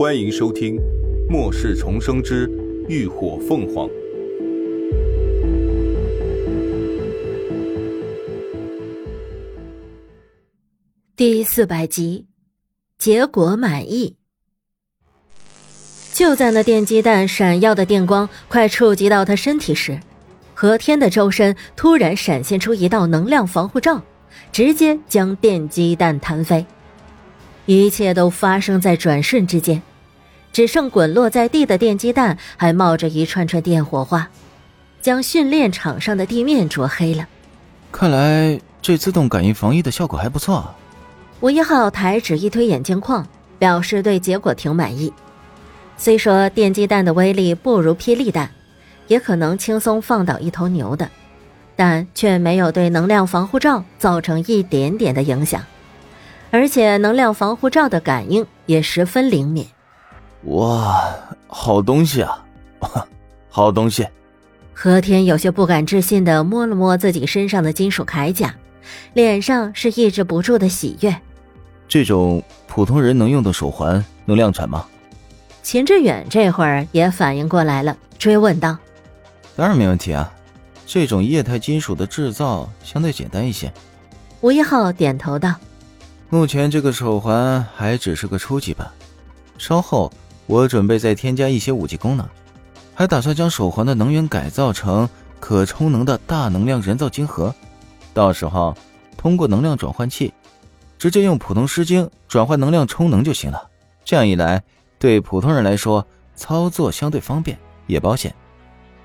欢迎收听《末世重生之浴火凤凰》第四百集，结果满意。就在那电击弹闪耀的电光快触及到他身体时，何天的周身突然闪现出一道能量防护罩，直接将电击弹弹飞。一切都发生在转瞬之间。只剩滚落在地的电击弹还冒着一串串电火花，将训练场上的地面灼黑了。看来这自动感应防疫的效果还不错。啊吴一浩抬指一推眼镜框，表示对结果挺满意。虽说电击弹的威力不如霹雳弹，也可能轻松放倒一头牛的，但却没有对能量防护罩造成一点点的影响，而且能量防护罩的感应也十分灵敏。哇，好东西啊！好东西。何天有些不敢置信的摸了摸自己身上的金属铠甲，脸上是抑制不住的喜悦。这种普通人能用的手环能量产吗？秦志远这会儿也反应过来了，追问道：“当然没问题啊，这种液态金属的制造相对简单一些。”吴一浩点头道：“目前这个手环还只是个初级版，稍后。”我准备再添加一些武器功能，还打算将手环的能源改造成可充能的大能量人造晶核，到时候通过能量转换器，直接用普通诗经转换能量充能就行了。这样一来，对普通人来说操作相对方便，也保险，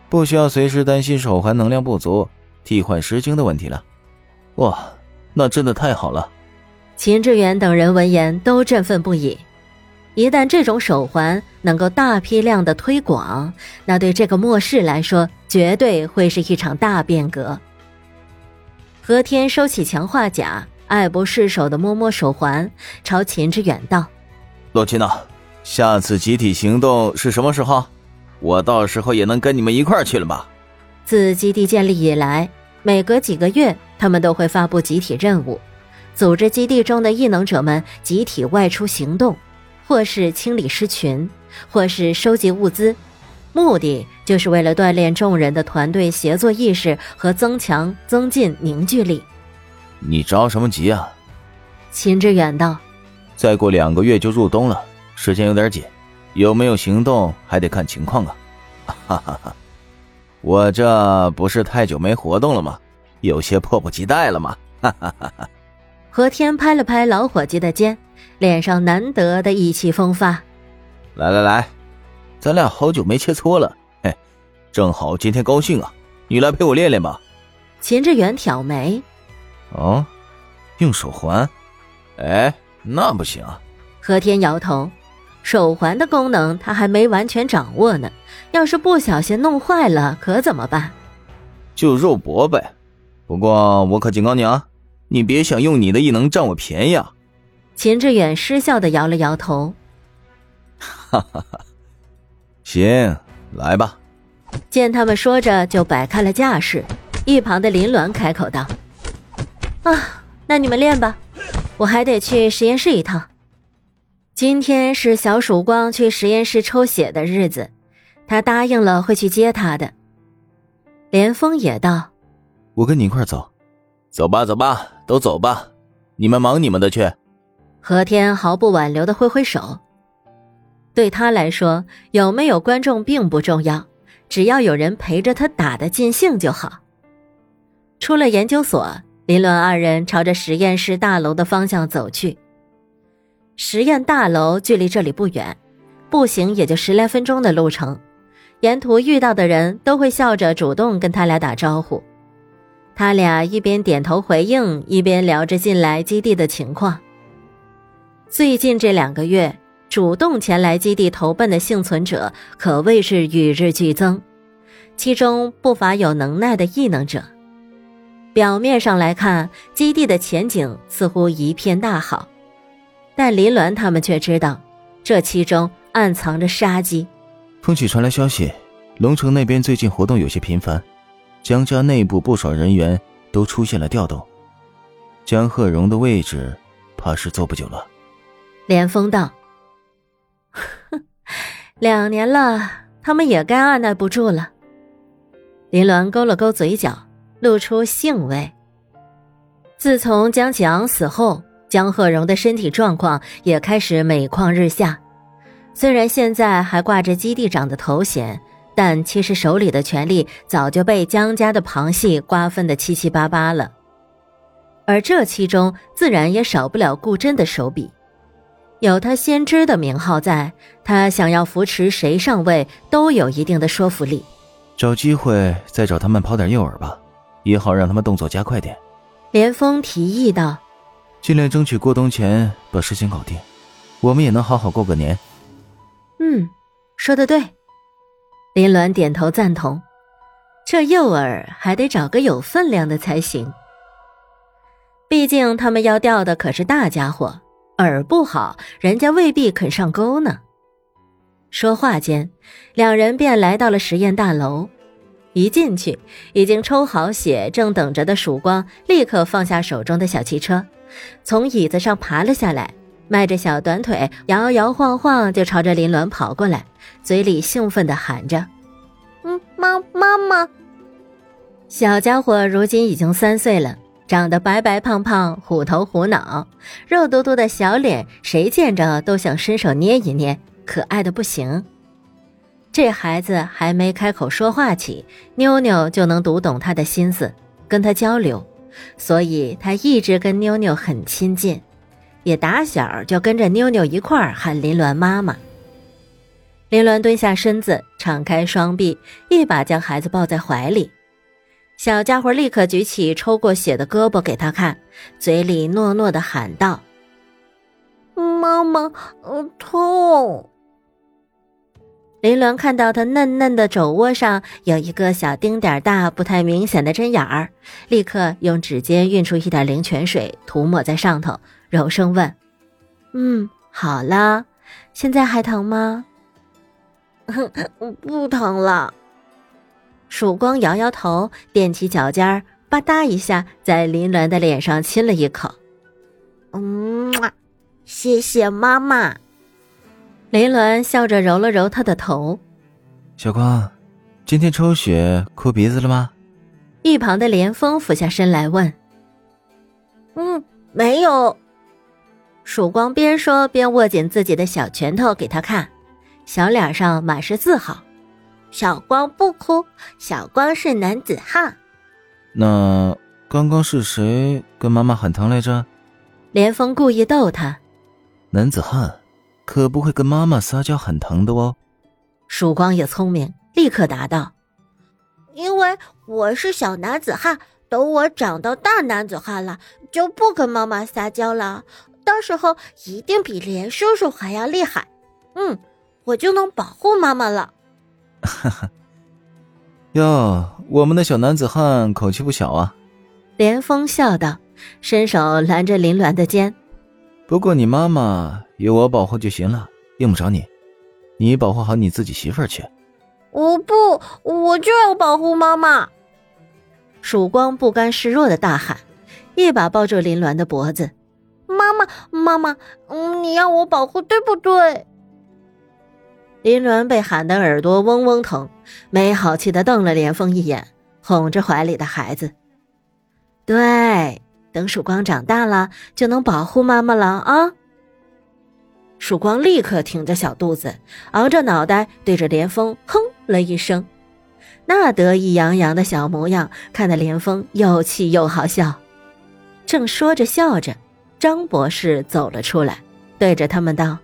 不需要随时担心手环能量不足替换诗经的问题了。哇，那真的太好了！秦志远等人闻言都振奋不已。一旦这种手环能够大批量的推广，那对这个末世来说，绝对会是一场大变革。何天收起强化甲，爱不释手的摸摸手环，朝秦志远道：“洛奇娜，下次集体行动是什么时候？我到时候也能跟你们一块去了吧？”自基地建立以来，每隔几个月，他们都会发布集体任务，组织基地中的异能者们集体外出行动。或是清理尸群，或是收集物资，目的就是为了锻炼众人的团队协作意识和增强、增进凝聚力。你着什么急啊？秦志远道：“再过两个月就入冬了，时间有点紧，有没有行动还得看情况啊。”哈哈哈，我这不是太久没活动了吗？有些迫不及待了吗。哈哈哈哈。何天拍了拍老伙计的肩。脸上难得的意气风发，来来来，咱俩好久没切磋了，嘿，正好今天高兴啊，你来陪我练练吧。秦志远挑眉，哦，用手环？哎，那不行。何天摇头，手环的功能他还没完全掌握呢，要是不小心弄坏了，可怎么办？就肉搏呗。不过我可警告你啊，你别想用你的异能占我便宜啊。秦志远失笑的摇了摇头，哈哈哈，行，来吧。见他们说着就摆开了架势，一旁的林鸾开口道：“啊，那你们练吧，我还得去实验室一趟。今天是小曙光去实验室抽血的日子，他答应了会去接他的。”连峰也道：“我跟你一块走，走吧，走吧，都走吧，你们忙你们的去。”何天毫不挽留的挥挥手，对他来说，有没有观众并不重要，只要有人陪着他打的尽兴就好。出了研究所，林伦二人朝着实验室大楼的方向走去。实验大楼距离这里不远，步行也就十来分钟的路程。沿途遇到的人都会笑着主动跟他俩打招呼，他俩一边点头回应，一边聊着近来基地的情况。最近这两个月，主动前来基地投奔的幸存者可谓是与日俱增，其中不乏有能耐的异能者。表面上来看，基地的前景似乎一片大好，但林鸾他们却知道，这其中暗藏着杀机。风起传来消息，龙城那边最近活动有些频繁，江家内部不少人员都出现了调动，江鹤荣的位置怕是坐不久了。连峰道：“ 两年了，他们也该按耐不住了。林鸾勾了勾嘴角，露出兴味。自从江启昂死后，江鹤荣的身体状况也开始每况日下。虽然现在还挂着基地长的头衔，但其实手里的权力早就被江家的旁系瓜分的七七八八了。而这其中自然也少不了顾真的手笔。有他先知的名号在，他想要扶持谁上位都有一定的说服力。找机会再找他们抛点诱饵吧，也好让他们动作加快点。连峰提议道：“尽量争取过冬前把事情搞定，我们也能好好过个年。”嗯，说的对。林鸾点头赞同。这诱饵还得找个有分量的才行。毕竟他们要钓的可是大家伙。饵不好，人家未必肯上钩呢。说话间，两人便来到了实验大楼。一进去，已经抽好血，正等着的曙光立刻放下手中的小汽车，从椅子上爬了下来，迈着小短腿，摇摇晃晃就朝着林鸾跑过来，嘴里兴奋地喊着：“嗯，妈妈妈！”小家伙如今已经三岁了。长得白白胖胖、虎头虎脑、肉嘟嘟的小脸，谁见着都想伸手捏一捏，可爱的不行。这孩子还没开口说话起，妞妞就能读懂他的心思，跟他交流，所以他一直跟妞妞很亲近，也打小就跟着妞妞一块儿喊林鸾妈妈。林鸾蹲下身子，敞开双臂，一把将孩子抱在怀里。小家伙立刻举起抽过血的胳膊给他看，嘴里糯糯的喊道：“妈妈，痛！”林鸾看到他嫩嫩的肘窝上有一个小丁点大、不太明显的针眼儿，立刻用指尖运出一点灵泉水涂抹在上头，柔声问：“嗯，好了，现在还疼吗？”“ 不疼了。”曙光摇摇头，踮起脚尖儿，吧嗒一下在林鸾的脸上亲了一口。嗯，谢谢妈妈。林鸾笑着揉了揉他的头。小光，今天抽血哭鼻子了吗？一旁的连峰俯下身来问。嗯，没有。曙光边说边握紧自己的小拳头给他看，小脸上满是自豪。小光不哭，小光是男子汉。那刚刚是谁跟妈妈喊疼来着？连峰故意逗他。男子汉可不会跟妈妈撒娇喊疼的哦。曙光也聪明，立刻答道：“因为我是小男子汉，等我长到大男子汉了，就不跟妈妈撒娇了。到时候一定比连叔叔还要厉害。嗯，我就能保护妈妈了。”哈哈，哟，我们的小男子汉口气不小啊！连峰笑道，伸手拦着林鸾的肩。不过你妈妈有我保护就行了，用不着你。你保护好你自己媳妇儿去。我不，我就要保护妈妈。曙光不甘示弱的大喊，一把抱住林鸾的脖子。妈妈，妈妈，嗯，你要我保护，对不对？林鸾被喊得耳朵嗡嗡疼，没好气的瞪了连峰一眼，哄着怀里的孩子：“对，等曙光长大了，就能保护妈妈了啊！”曙光立刻挺着小肚子，昂着脑袋，对着连峰哼了一声，那得意洋洋的小模样，看得连峰又气又好笑。正说着笑着，张博士走了出来，对着他们道：“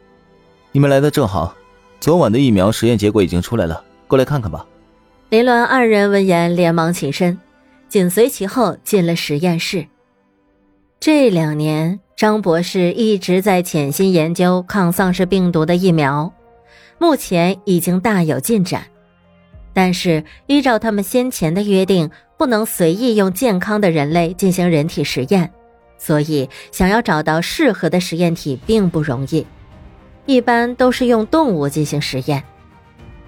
你们来的正好。”昨晚的疫苗实验结果已经出来了，过来看看吧。林鸾二人闻言连忙起身，紧随其后进了实验室。这两年，张博士一直在潜心研究抗丧尸病毒的疫苗，目前已经大有进展。但是，依照他们先前的约定，不能随意用健康的人类进行人体实验，所以想要找到适合的实验体并不容易。一般都是用动物进行实验。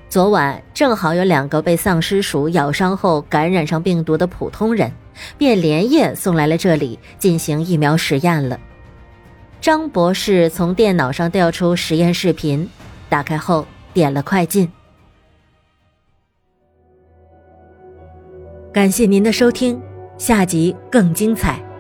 昨晚正好有两个被丧尸鼠咬伤后感染上病毒的普通人，便连夜送来了这里进行疫苗实验了。张博士从电脑上调出实验视频打开后点了快进。感谢您的收听下集更精彩。